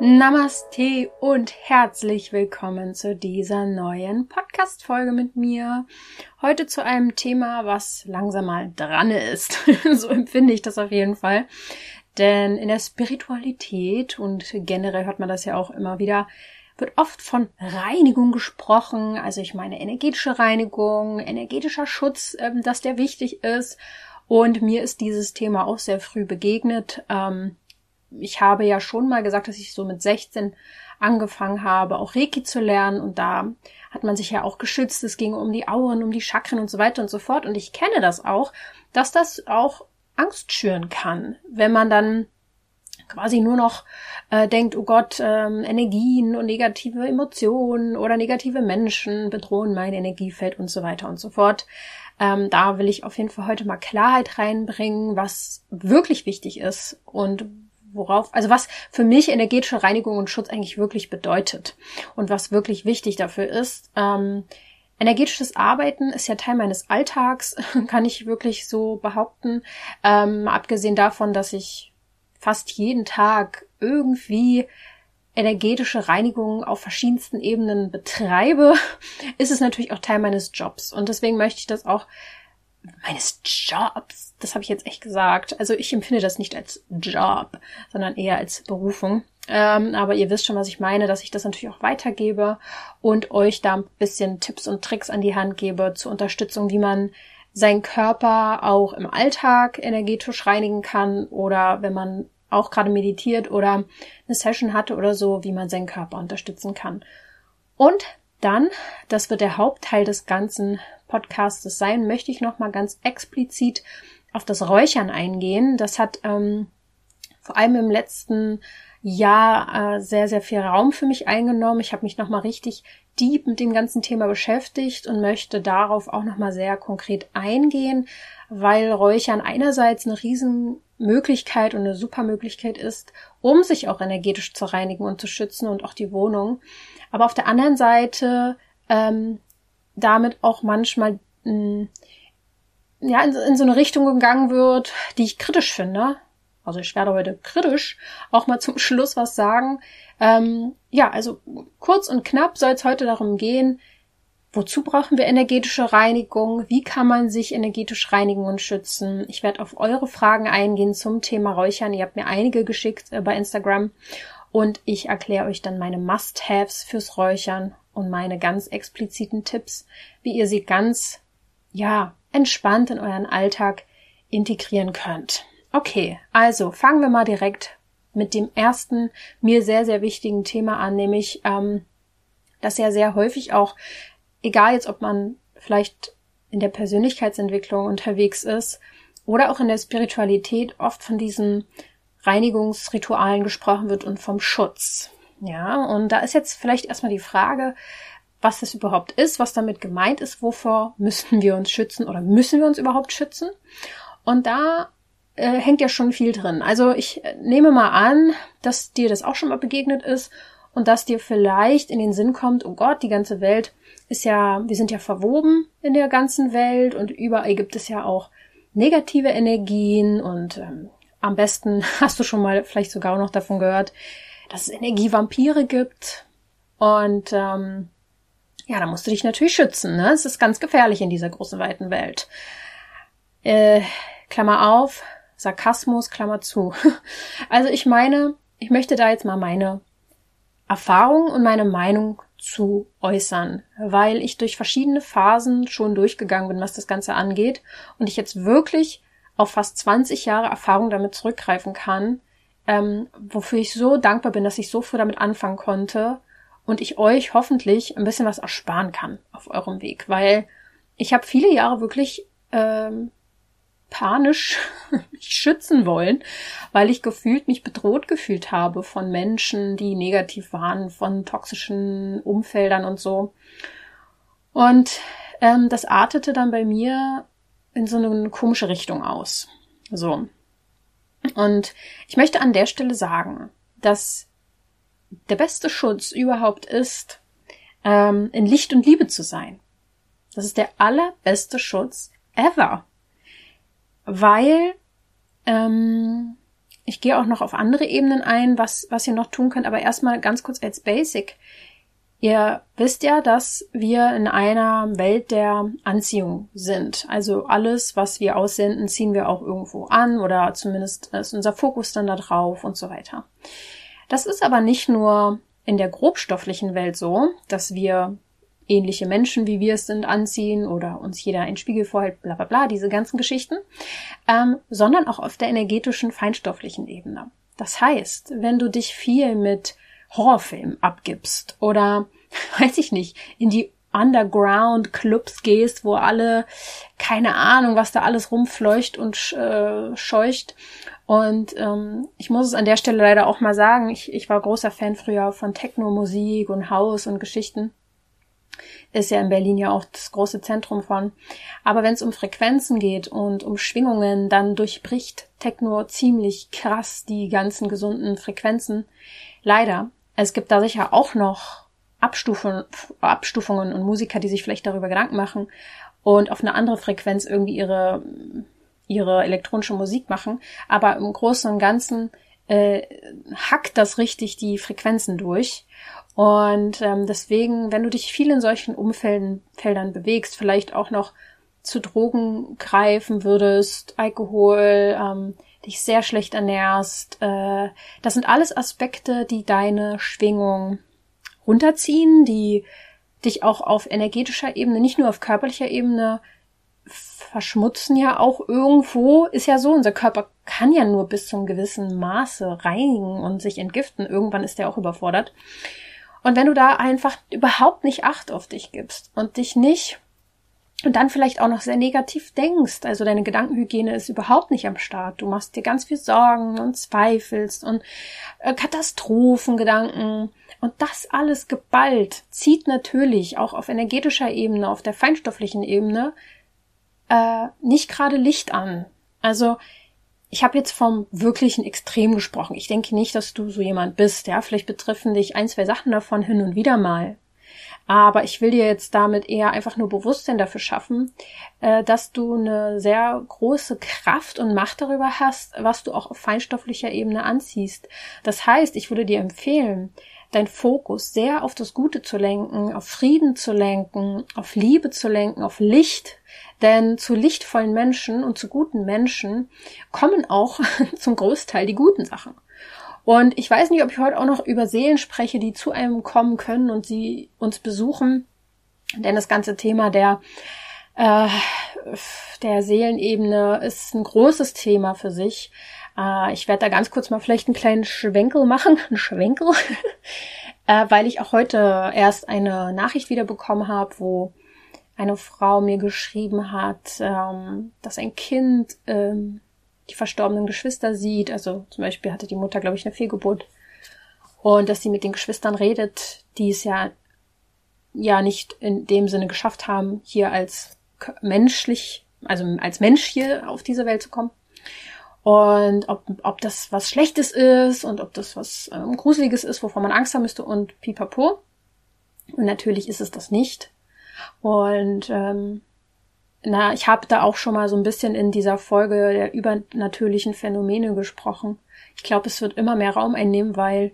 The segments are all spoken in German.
Namaste und herzlich willkommen zu dieser neuen Podcast-Folge mit mir. Heute zu einem Thema, was langsam mal dran ist. so empfinde ich das auf jeden Fall. Denn in der Spiritualität und generell hört man das ja auch immer wieder, wird oft von Reinigung gesprochen. Also ich meine energetische Reinigung, energetischer Schutz, ähm, dass der wichtig ist. Und mir ist dieses Thema auch sehr früh begegnet. Ähm, ich habe ja schon mal gesagt, dass ich so mit 16 angefangen habe, auch Reiki zu lernen und da hat man sich ja auch geschützt. Es ging um die Auren, um die Chakren und so weiter und so fort. Und ich kenne das auch, dass das auch Angst schüren kann, wenn man dann quasi nur noch äh, denkt, oh Gott, ähm, Energien und negative Emotionen oder negative Menschen bedrohen mein Energiefeld und so weiter und so fort. Ähm, da will ich auf jeden Fall heute mal Klarheit reinbringen, was wirklich wichtig ist und worauf, also was für mich energetische Reinigung und Schutz eigentlich wirklich bedeutet und was wirklich wichtig dafür ist. Ähm, energetisches Arbeiten ist ja Teil meines Alltags, kann ich wirklich so behaupten. Ähm, abgesehen davon, dass ich fast jeden Tag irgendwie energetische Reinigung auf verschiedensten Ebenen betreibe, ist es natürlich auch Teil meines Jobs. Und deswegen möchte ich das auch meines Jobs, das habe ich jetzt echt gesagt. Also ich empfinde das nicht als Job, sondern eher als Berufung. Ähm, aber ihr wisst schon, was ich meine, dass ich das natürlich auch weitergebe und euch da ein bisschen Tipps und Tricks an die Hand gebe zur Unterstützung, wie man seinen Körper auch im Alltag energetisch reinigen kann oder wenn man auch gerade meditiert oder eine Session hatte oder so, wie man seinen Körper unterstützen kann. Und dann, das wird der Hauptteil des ganzen Podcastes sein, möchte ich noch mal ganz explizit auf das Räuchern eingehen. Das hat ähm, vor allem im letzten Jahr äh, sehr, sehr viel Raum für mich eingenommen. Ich habe mich noch mal richtig deep mit dem ganzen Thema beschäftigt und möchte darauf auch noch mal sehr konkret eingehen, weil Räuchern einerseits eine Riesenmöglichkeit und eine super Möglichkeit ist, um sich auch energetisch zu reinigen und zu schützen und auch die Wohnung aber auf der anderen Seite ähm, damit auch manchmal mh, hm, ja in, in so eine Richtung gegangen wird, die ich kritisch finde. Also ich werde heute kritisch auch mal zum Schluss was sagen. Ähm, ja, also kurz und knapp soll es heute darum gehen, wozu brauchen wir energetische Reinigung? Wie kann man sich energetisch reinigen und schützen? Ich werde auf eure Fragen eingehen zum Thema Räuchern. Ihr habt mir einige geschickt äh, bei Instagram und ich erkläre euch dann meine Must-Haves fürs Räuchern und meine ganz expliziten Tipps, wie ihr sie ganz, ja, entspannt in euren Alltag integrieren könnt. Okay, also fangen wir mal direkt mit dem ersten mir sehr, sehr wichtigen Thema an, nämlich, ähm, dass ja sehr häufig auch, egal jetzt ob man vielleicht in der Persönlichkeitsentwicklung unterwegs ist oder auch in der Spiritualität, oft von diesen Reinigungsritualen gesprochen wird und vom Schutz. Ja, und da ist jetzt vielleicht erstmal die Frage, was das überhaupt ist, was damit gemeint ist, wovor müssen wir uns schützen oder müssen wir uns überhaupt schützen? Und da äh, hängt ja schon viel drin. Also ich äh, nehme mal an, dass dir das auch schon mal begegnet ist und dass dir vielleicht in den Sinn kommt, oh Gott, die ganze Welt ist ja, wir sind ja verwoben in der ganzen Welt und überall gibt es ja auch negative Energien und ähm, am besten hast du schon mal vielleicht sogar auch noch davon gehört, dass es Energievampire gibt. Und ähm, ja, da musst du dich natürlich schützen. Ne? Es ist ganz gefährlich in dieser großen, weiten Welt. Äh, Klammer auf, Sarkasmus, Klammer zu. Also ich meine, ich möchte da jetzt mal meine Erfahrung und meine Meinung zu äußern, weil ich durch verschiedene Phasen schon durchgegangen bin, was das Ganze angeht und ich jetzt wirklich auf fast 20 Jahre Erfahrung damit zurückgreifen kann, ähm, wofür ich so dankbar bin, dass ich so früh damit anfangen konnte und ich euch hoffentlich ein bisschen was ersparen kann auf eurem Weg, weil ich habe viele Jahre wirklich ähm, panisch mich schützen wollen, weil ich gefühlt mich bedroht gefühlt habe von Menschen, die negativ waren, von toxischen Umfeldern und so. Und ähm, das artete dann bei mir in so eine komische Richtung aus. So. Und ich möchte an der Stelle sagen, dass der beste Schutz überhaupt ist, ähm, in Licht und Liebe zu sein. Das ist der allerbeste Schutz ever. Weil ähm, ich gehe auch noch auf andere Ebenen ein, was, was ihr noch tun könnt, aber erstmal ganz kurz als Basic. Ihr wisst ja, dass wir in einer Welt der Anziehung sind. Also alles, was wir aussenden, ziehen wir auch irgendwo an oder zumindest ist unser Fokus dann da drauf und so weiter. Das ist aber nicht nur in der grobstofflichen Welt so, dass wir ähnliche Menschen, wie wir es sind, anziehen oder uns jeder einen Spiegel vorhält, bla bla bla, diese ganzen Geschichten, ähm, sondern auch auf der energetischen, feinstofflichen Ebene. Das heißt, wenn du dich viel mit Horrorfilmen abgibst oder, weiß ich nicht, in die Underground-Clubs gehst, wo alle, keine Ahnung, was da alles rumfleucht und äh, scheucht. Und ähm, ich muss es an der Stelle leider auch mal sagen, ich, ich war großer Fan früher von Techno-Musik und Haus und Geschichten. Ist ja in Berlin ja auch das große Zentrum von. Aber wenn es um Frequenzen geht und um Schwingungen, dann durchbricht Techno ziemlich krass die ganzen gesunden Frequenzen. Leider. Es gibt da sicher auch noch Abstufungen, Abstufungen und Musiker, die sich vielleicht darüber Gedanken machen und auf eine andere Frequenz irgendwie ihre, ihre elektronische Musik machen. Aber im Großen und Ganzen äh, hackt das richtig die Frequenzen durch. Und ähm, deswegen, wenn du dich viel in solchen Umfeldern Feldern bewegst, vielleicht auch noch zu Drogen greifen würdest, Alkohol, ähm, dich sehr schlecht ernährst, äh, das sind alles Aspekte, die deine Schwingung runterziehen, die dich auch auf energetischer Ebene, nicht nur auf körperlicher Ebene verschmutzen ja auch irgendwo, ist ja so, unser Körper kann ja nur bis zum gewissen Maße reinigen und sich entgiften. Irgendwann ist er auch überfordert. Und wenn du da einfach überhaupt nicht Acht auf dich gibst und dich nicht und dann vielleicht auch noch sehr negativ denkst, also deine Gedankenhygiene ist überhaupt nicht am Start, du machst dir ganz viel Sorgen und zweifelst und äh, Katastrophengedanken und das alles geballt zieht natürlich auch auf energetischer Ebene, auf der feinstofflichen Ebene äh, nicht gerade Licht an. Also ich habe jetzt vom wirklichen Extrem gesprochen. Ich denke nicht, dass du so jemand bist. Ja, vielleicht betreffen dich ein, zwei Sachen davon hin und wieder mal. Aber ich will dir jetzt damit eher einfach nur Bewusstsein dafür schaffen, äh, dass du eine sehr große Kraft und Macht darüber hast, was du auch auf feinstofflicher Ebene anziehst. Das heißt, ich würde dir empfehlen, dein Fokus sehr auf das Gute zu lenken, auf Frieden zu lenken, auf Liebe zu lenken, auf Licht, denn zu lichtvollen Menschen und zu guten Menschen kommen auch zum Großteil die guten Sachen. Und ich weiß nicht, ob ich heute auch noch über Seelen spreche, die zu einem kommen können und sie uns besuchen. Denn das ganze Thema der, äh, der Seelenebene ist ein großes Thema für sich. Äh, ich werde da ganz kurz mal vielleicht einen kleinen Schwenkel machen. Ein Schwenkel. äh, weil ich auch heute erst eine Nachricht wieder bekommen habe, wo eine Frau mir geschrieben hat, ähm, dass ein Kind ähm, die verstorbenen Geschwister sieht. Also zum Beispiel hatte die Mutter, glaube ich, eine Fehlgeburt. Und dass sie mit den Geschwistern redet, die es ja, ja nicht in dem Sinne geschafft haben, hier als menschlich, also als Mensch hier auf diese Welt zu kommen. Und ob, ob das was Schlechtes ist und ob das was ähm, Gruseliges ist, wovon man Angst haben müsste und pipapo. Und natürlich ist es das nicht. Und ähm, na, ich habe da auch schon mal so ein bisschen in dieser Folge der übernatürlichen Phänomene gesprochen. Ich glaube, es wird immer mehr Raum einnehmen, weil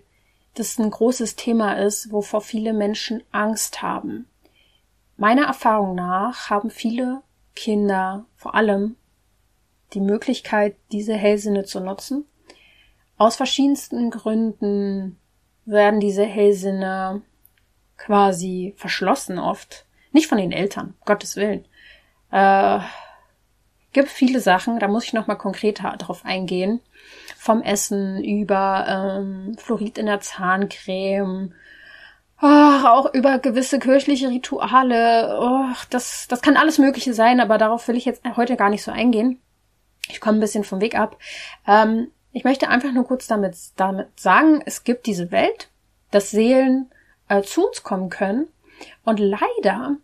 das ein großes Thema ist, wovor viele Menschen Angst haben. Meiner Erfahrung nach haben viele Kinder vor allem die Möglichkeit, diese Hellsinne zu nutzen. Aus verschiedensten Gründen werden diese Hellsinne quasi verschlossen oft. Nicht von den Eltern, Gottes Willen. Äh, gibt viele Sachen, da muss ich nochmal konkret drauf eingehen. Vom Essen über ähm, Fluorid in der Zahncreme, oh, auch über gewisse kirchliche Rituale. Oh, das, das kann alles Mögliche sein, aber darauf will ich jetzt heute gar nicht so eingehen. Ich komme ein bisschen vom Weg ab. Ähm, ich möchte einfach nur kurz damit, damit sagen, es gibt diese Welt, dass Seelen äh, zu uns kommen können und leider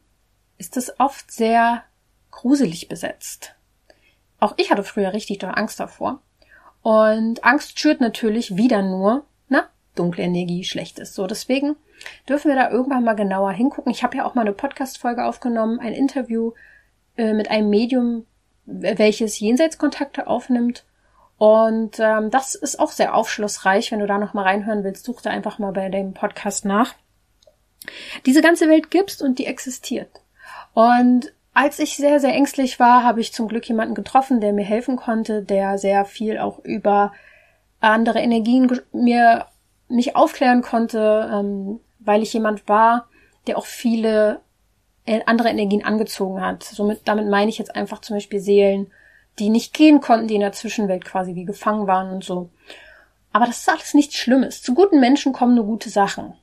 ist es oft sehr gruselig besetzt. Auch ich hatte früher richtig doll Angst davor. Und Angst schürt natürlich wieder nur, na, dunkle Energie, schlechtes. So, deswegen dürfen wir da irgendwann mal genauer hingucken. Ich habe ja auch mal eine Podcast-Folge aufgenommen, ein Interview äh, mit einem Medium, welches Jenseitskontakte aufnimmt. Und ähm, das ist auch sehr aufschlussreich. Wenn du da noch mal reinhören willst, such da einfach mal bei dem Podcast nach. Diese ganze Welt gibt's und die existiert. Und als ich sehr, sehr ängstlich war, habe ich zum Glück jemanden getroffen, der mir helfen konnte, der sehr viel auch über andere Energien mir mich aufklären konnte, ähm, weil ich jemand war, der auch viele andere Energien angezogen hat. Somit, damit meine ich jetzt einfach zum Beispiel Seelen, die nicht gehen konnten, die in der Zwischenwelt quasi wie gefangen waren und so. Aber das ist alles nichts Schlimmes. Zu guten Menschen kommen nur gute Sachen.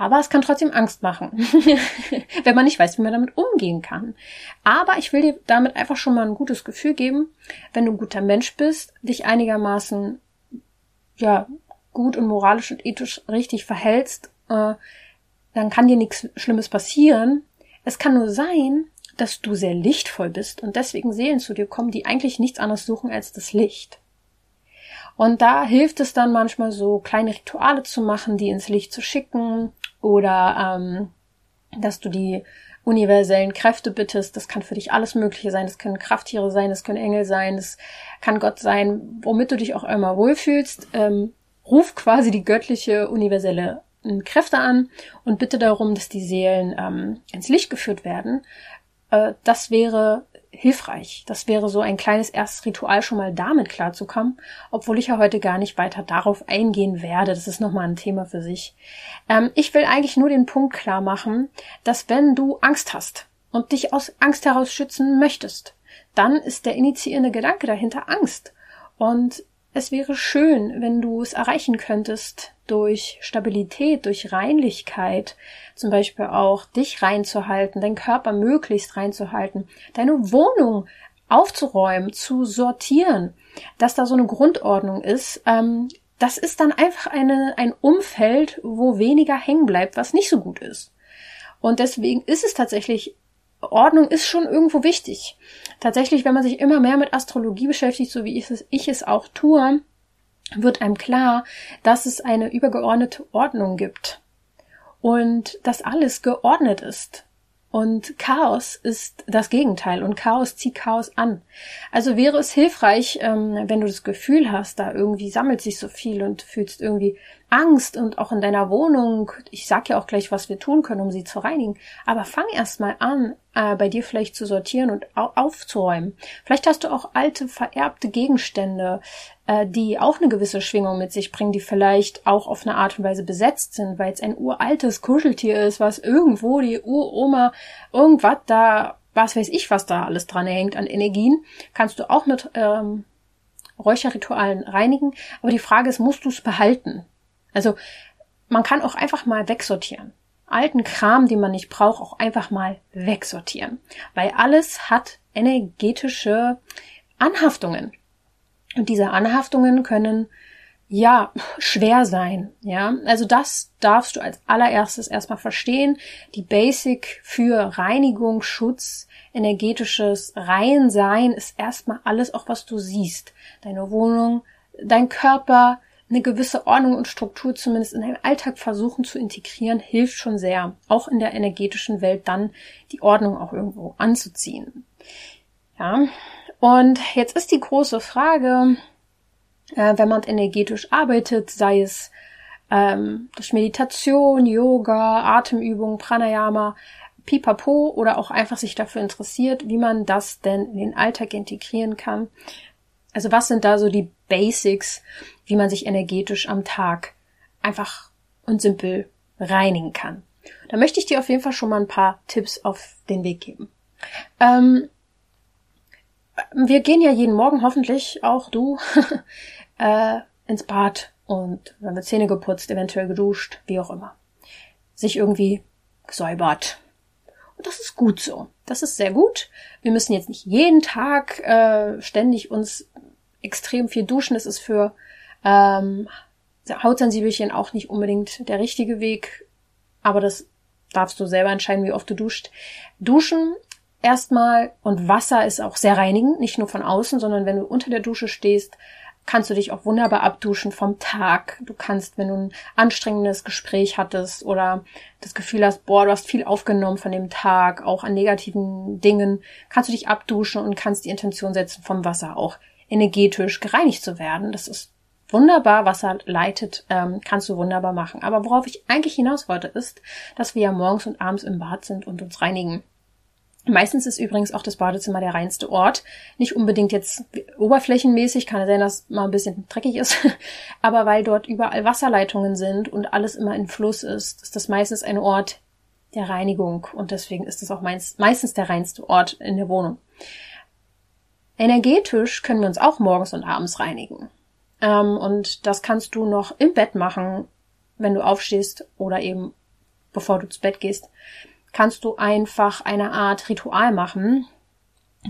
Aber es kann trotzdem Angst machen, wenn man nicht weiß, wie man damit umgehen kann. Aber ich will dir damit einfach schon mal ein gutes Gefühl geben, wenn du ein guter Mensch bist, dich einigermaßen ja gut und moralisch und ethisch richtig verhältst, äh, dann kann dir nichts Schlimmes passieren. Es kann nur sein, dass du sehr lichtvoll bist und deswegen Seelen zu dir kommen, die eigentlich nichts anderes suchen als das Licht. Und da hilft es dann manchmal so kleine Rituale zu machen, die ins Licht zu schicken oder ähm, dass du die universellen Kräfte bittest. Das kann für dich alles Mögliche sein. Das können Krafttiere sein, das können Engel sein, das kann Gott sein, womit du dich auch immer wohlfühlst. Ähm, ruf quasi die göttliche universelle Kräfte an und bitte darum, dass die Seelen ähm, ins Licht geführt werden. Äh, das wäre hilfreich. Das wäre so ein kleines erstes Ritual, schon mal damit klarzukommen, obwohl ich ja heute gar nicht weiter darauf eingehen werde. Das ist nochmal ein Thema für sich. Ähm, ich will eigentlich nur den Punkt klar machen, dass wenn du Angst hast und dich aus Angst heraus schützen möchtest, dann ist der initiierende Gedanke dahinter Angst. Und es wäre schön, wenn du es erreichen könntest, durch Stabilität, durch Reinlichkeit, zum Beispiel auch dich reinzuhalten, deinen Körper möglichst reinzuhalten, deine Wohnung aufzuräumen, zu sortieren, dass da so eine Grundordnung ist. Ähm, das ist dann einfach eine, ein Umfeld, wo weniger hängen bleibt, was nicht so gut ist. Und deswegen ist es tatsächlich Ordnung ist schon irgendwo wichtig. Tatsächlich, wenn man sich immer mehr mit Astrologie beschäftigt, so wie ich es, ich es auch tue, wird einem klar, dass es eine übergeordnete Ordnung gibt und dass alles geordnet ist. Und Chaos ist das Gegenteil und Chaos zieht Chaos an. Also wäre es hilfreich, ähm, wenn du das Gefühl hast, da irgendwie sammelt sich so viel und fühlst irgendwie Angst und auch in deiner Wohnung. Ich sag ja auch gleich, was wir tun können, um sie zu reinigen. Aber fang erst mal an, äh, bei dir vielleicht zu sortieren und au aufzuräumen. Vielleicht hast du auch alte, vererbte Gegenstände, äh, die auch eine gewisse Schwingung mit sich bringen, die vielleicht auch auf eine Art und Weise besetzt sind, weil es ein uraltes Kuscheltier ist, was irgendwo die Uroma irgendwas da, was weiß ich, was da alles dran hängt an Energien, kannst du auch mit ähm, Räucherritualen reinigen. Aber die Frage ist, musst du es behalten? Also man kann auch einfach mal wegsortieren alten Kram, den man nicht braucht, auch einfach mal wegsortieren. Weil alles hat energetische Anhaftungen. Und diese Anhaftungen können ja schwer sein. Ja, also das darfst du als allererstes erstmal verstehen. Die Basic für Reinigung, Schutz, energetisches Reinsein ist erstmal alles, auch was du siehst. Deine Wohnung, dein Körper, eine gewisse Ordnung und Struktur zumindest in deinen Alltag versuchen zu integrieren, hilft schon sehr, auch in der energetischen Welt dann die Ordnung auch irgendwo anzuziehen. Ja, und jetzt ist die große Frage, äh, wenn man energetisch arbeitet, sei es ähm, durch Meditation, Yoga, Atemübung, Pranayama, Pipapo oder auch einfach sich dafür interessiert, wie man das denn in den Alltag integrieren kann. Also was sind da so die Basics, wie man sich energetisch am Tag einfach und simpel reinigen kann? Da möchte ich dir auf jeden Fall schon mal ein paar Tipps auf den Weg geben. Ähm, wir gehen ja jeden Morgen, hoffentlich auch du, äh, ins Bad und dann wird Zähne geputzt, eventuell geduscht, wie auch immer. Sich irgendwie gesäubert. Und das ist gut so. Das ist sehr gut. Wir müssen jetzt nicht jeden Tag äh, ständig uns extrem viel duschen. Das ist für ähm, Hautsensibelchen auch nicht unbedingt der richtige Weg, aber das darfst du selber entscheiden, wie oft du duscht. Duschen erstmal, und Wasser ist auch sehr reinigend, nicht nur von außen, sondern wenn du unter der Dusche stehst, kannst du dich auch wunderbar abduschen vom Tag. Du kannst, wenn du ein anstrengendes Gespräch hattest oder das Gefühl hast, boah, du hast viel aufgenommen von dem Tag, auch an negativen Dingen, kannst du dich abduschen und kannst die Intention setzen, vom Wasser auch energetisch gereinigt zu werden. Das ist wunderbar, Wasser leitet, ähm, kannst du wunderbar machen. Aber worauf ich eigentlich hinaus wollte, ist, dass wir ja morgens und abends im Bad sind und uns reinigen. Meistens ist übrigens auch das Badezimmer der reinste Ort. Nicht unbedingt jetzt oberflächenmäßig, kann sein, dass mal ein bisschen dreckig ist, aber weil dort überall Wasserleitungen sind und alles immer in Fluss ist, ist das meistens ein Ort der Reinigung und deswegen ist es auch meistens der reinste Ort in der Wohnung. Energetisch können wir uns auch morgens und abends reinigen. Ähm, und das kannst du noch im Bett machen, wenn du aufstehst oder eben bevor du zu Bett gehst kannst du einfach eine Art Ritual machen.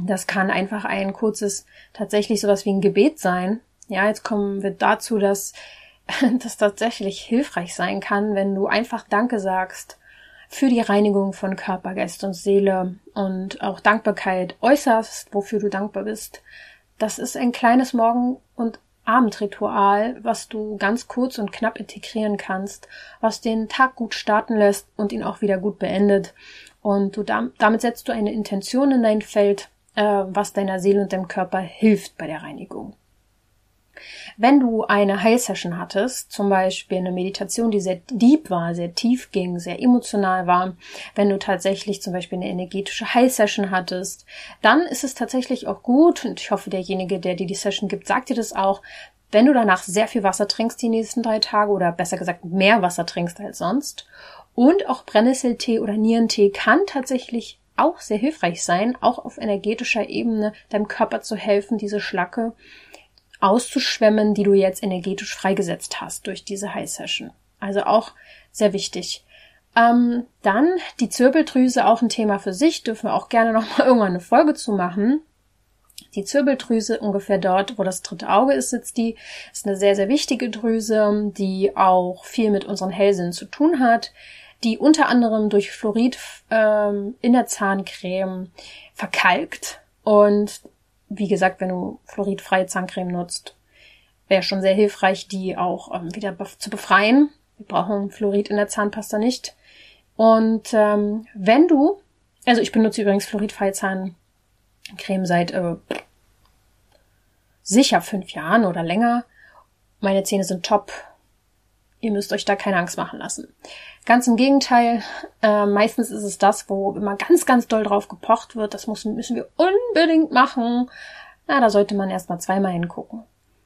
Das kann einfach ein kurzes, tatsächlich sowas wie ein Gebet sein. Ja, jetzt kommen wir dazu, dass das tatsächlich hilfreich sein kann, wenn du einfach Danke sagst für die Reinigung von Körper, Geist und Seele und auch Dankbarkeit äußerst, wofür du dankbar bist. Das ist ein kleines Morgen- und Abendritual, was du ganz kurz und knapp integrieren kannst, was den Tag gut starten lässt und ihn auch wieder gut beendet. Und du damit setzt du eine Intention in dein Feld, äh, was deiner Seele und deinem Körper hilft bei der Reinigung. Wenn du eine Heilsession hattest, zum Beispiel eine Meditation, die sehr deep war, sehr tief ging, sehr emotional war, wenn du tatsächlich zum Beispiel eine energetische Heilsession hattest, dann ist es tatsächlich auch gut, und ich hoffe, derjenige, der dir die Session gibt, sagt dir das auch, wenn du danach sehr viel Wasser trinkst die nächsten drei Tage oder besser gesagt mehr Wasser trinkst als sonst. Und auch Brennnesseltee oder Nierentee kann tatsächlich auch sehr hilfreich sein, auch auf energetischer Ebene deinem Körper zu helfen, diese Schlacke auszuschwemmen, die du jetzt energetisch freigesetzt hast durch diese High Session. Also auch sehr wichtig. Ähm, dann die Zirbeldrüse, auch ein Thema für sich, dürfen wir auch gerne noch mal irgendwann eine Folge zu machen. Die Zirbeldrüse, ungefähr dort, wo das dritte Auge ist, sitzt die, ist eine sehr, sehr wichtige Drüse, die auch viel mit unseren Hellsinnen zu tun hat, die unter anderem durch Fluorid ähm, in der Zahncreme verkalkt und wie gesagt, wenn du fluoridfreie Zahncreme nutzt, wäre schon sehr hilfreich, die auch ähm, wieder be zu befreien. Wir brauchen Fluorid in der Zahnpasta nicht. Und ähm, wenn du, also ich benutze übrigens fluoridfreie Zahncreme seit äh, sicher fünf Jahren oder länger. Meine Zähne sind top. Ihr müsst euch da keine Angst machen lassen. Ganz im Gegenteil, äh, meistens ist es das, wo immer ganz, ganz doll drauf gepocht wird. Das müssen, müssen wir unbedingt machen. Na, da sollte man erstmal zweimal hingucken.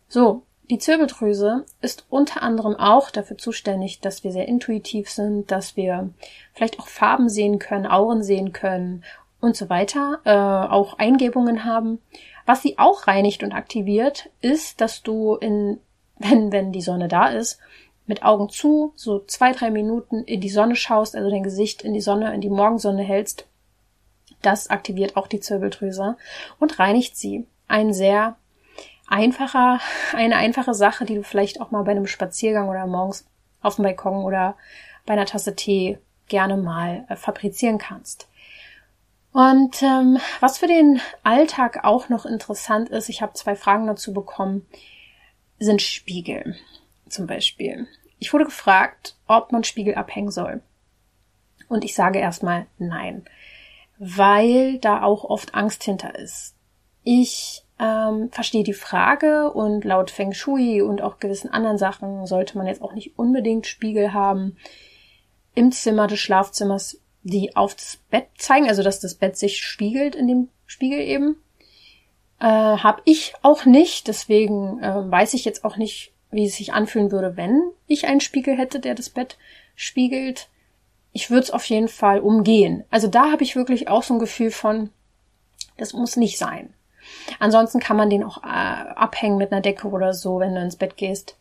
So, die Zirbeldrüse ist unter anderem auch dafür zuständig, dass wir sehr intuitiv sind, dass wir vielleicht auch Farben sehen können, Auren sehen können und so weiter, äh, auch Eingebungen haben. Was sie auch reinigt und aktiviert, ist, dass du in, wenn, wenn die Sonne da ist, mit Augen zu, so zwei, drei Minuten in die Sonne schaust, also dein Gesicht in die Sonne, in die Morgensonne hältst, das aktiviert auch die Zirbeldrüse und reinigt sie. Ein sehr einfacher, eine einfache Sache, die du vielleicht auch mal bei einem Spaziergang oder morgens auf dem Balkon oder bei einer Tasse Tee gerne mal äh, fabrizieren kannst. Und ähm, was für den Alltag auch noch interessant ist, ich habe zwei Fragen dazu bekommen, sind Spiegel zum Beispiel. Ich wurde gefragt, ob man Spiegel abhängen soll. Und ich sage erstmal nein, weil da auch oft Angst hinter ist. Ich ähm, verstehe die Frage und laut Feng Shui und auch gewissen anderen Sachen sollte man jetzt auch nicht unbedingt Spiegel haben im Zimmer des Schlafzimmers, die auf das Bett zeigen, also dass das Bett sich spiegelt in dem Spiegel eben. Äh, hab ich auch nicht, deswegen äh, weiß ich jetzt auch nicht, wie es sich anfühlen würde, wenn ich einen Spiegel hätte, der das Bett spiegelt. Ich würde es auf jeden Fall umgehen. Also da habe ich wirklich auch so ein Gefühl von, das muss nicht sein. Ansonsten kann man den auch äh, abhängen mit einer Decke oder so, wenn du ins Bett gehst.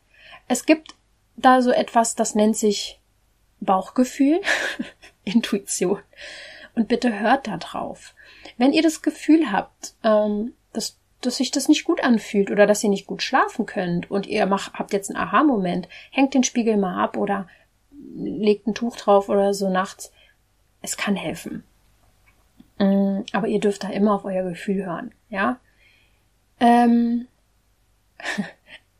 Es gibt da so etwas, das nennt sich Bauchgefühl, Intuition. Und bitte hört da drauf. Wenn ihr das Gefühl habt, ähm, dass dass sich das nicht gut anfühlt oder dass ihr nicht gut schlafen könnt und ihr macht, habt jetzt einen Aha-Moment, hängt den Spiegel mal ab oder legt ein Tuch drauf oder so nachts. Es kann helfen. Mm, aber ihr dürft da immer auf euer Gefühl hören, ja. Ähm,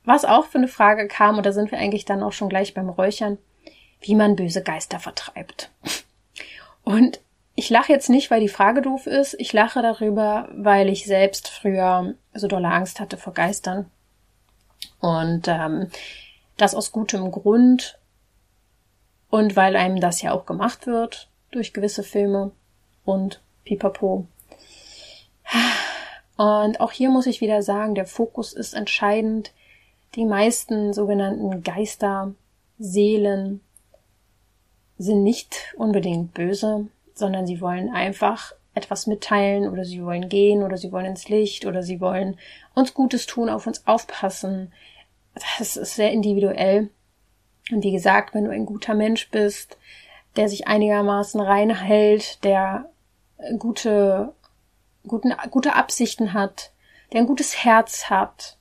was auch für eine Frage kam, und da sind wir eigentlich dann auch schon gleich beim Räuchern, wie man böse Geister vertreibt. Und ich lache jetzt nicht, weil die Frage doof ist. Ich lache darüber, weil ich selbst früher so dolle Angst hatte vor Geistern. Und ähm, das aus gutem Grund. Und weil einem das ja auch gemacht wird durch gewisse Filme und pipapo. Und auch hier muss ich wieder sagen, der Fokus ist entscheidend. Die meisten sogenannten Geister, Seelen sind nicht unbedingt böse, sondern sie wollen einfach etwas mitteilen oder sie wollen gehen oder sie wollen ins Licht oder sie wollen uns Gutes tun, auf uns aufpassen. Das ist sehr individuell. Und wie gesagt, wenn du ein guter Mensch bist, der sich einigermaßen reinhält, der gute, guten, gute Absichten hat, der ein gutes Herz hat,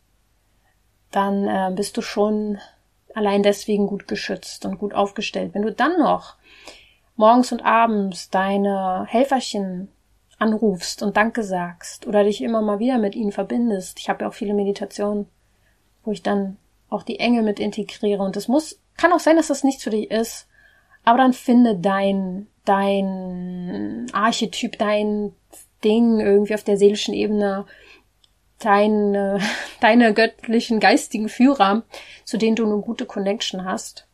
dann äh, bist du schon allein deswegen gut geschützt und gut aufgestellt. Wenn du dann noch morgens und abends deine Helferchen anrufst und Danke sagst oder dich immer mal wieder mit ihnen verbindest. Ich habe ja auch viele Meditationen, wo ich dann auch die Engel mit integriere und es muss, kann auch sein, dass das nichts für dich ist, aber dann finde dein, dein Archetyp, dein Ding irgendwie auf der seelischen Ebene, deine, deine göttlichen geistigen Führer, zu denen du eine gute Connection hast.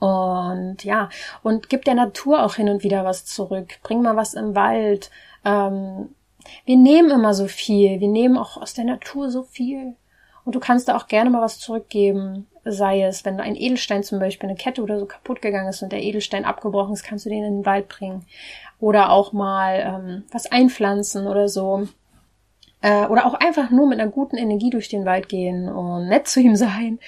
Und ja, und gib der Natur auch hin und wieder was zurück. Bring mal was im Wald. Ähm, wir nehmen immer so viel. Wir nehmen auch aus der Natur so viel. Und du kannst da auch gerne mal was zurückgeben. Sei es, wenn ein Edelstein zum Beispiel, eine Kette oder so kaputt gegangen ist und der Edelstein abgebrochen ist, kannst du den in den Wald bringen. Oder auch mal ähm, was einpflanzen oder so. Äh, oder auch einfach nur mit einer guten Energie durch den Wald gehen und nett zu ihm sein.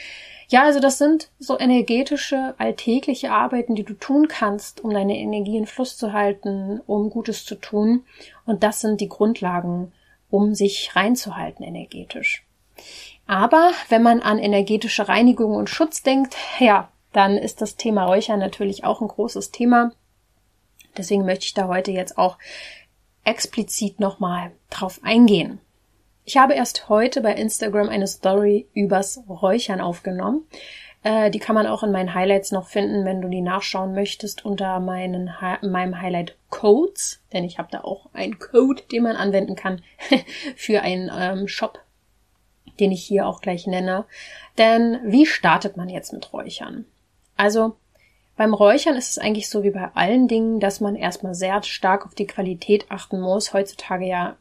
Ja, also das sind so energetische, alltägliche Arbeiten, die du tun kannst, um deine Energie in Fluss zu halten, um Gutes zu tun. Und das sind die Grundlagen, um sich reinzuhalten energetisch. Aber wenn man an energetische Reinigung und Schutz denkt, ja, dann ist das Thema Räuchern natürlich auch ein großes Thema. Deswegen möchte ich da heute jetzt auch explizit nochmal drauf eingehen. Ich habe erst heute bei Instagram eine Story übers Räuchern aufgenommen. Äh, die kann man auch in meinen Highlights noch finden, wenn du die nachschauen möchtest unter meinen, meinem Highlight Codes, denn ich habe da auch einen Code, den man anwenden kann für einen ähm, Shop, den ich hier auch gleich nenne. Denn wie startet man jetzt mit Räuchern? Also beim Räuchern ist es eigentlich so wie bei allen Dingen, dass man erstmal sehr stark auf die Qualität achten muss. Heutzutage ja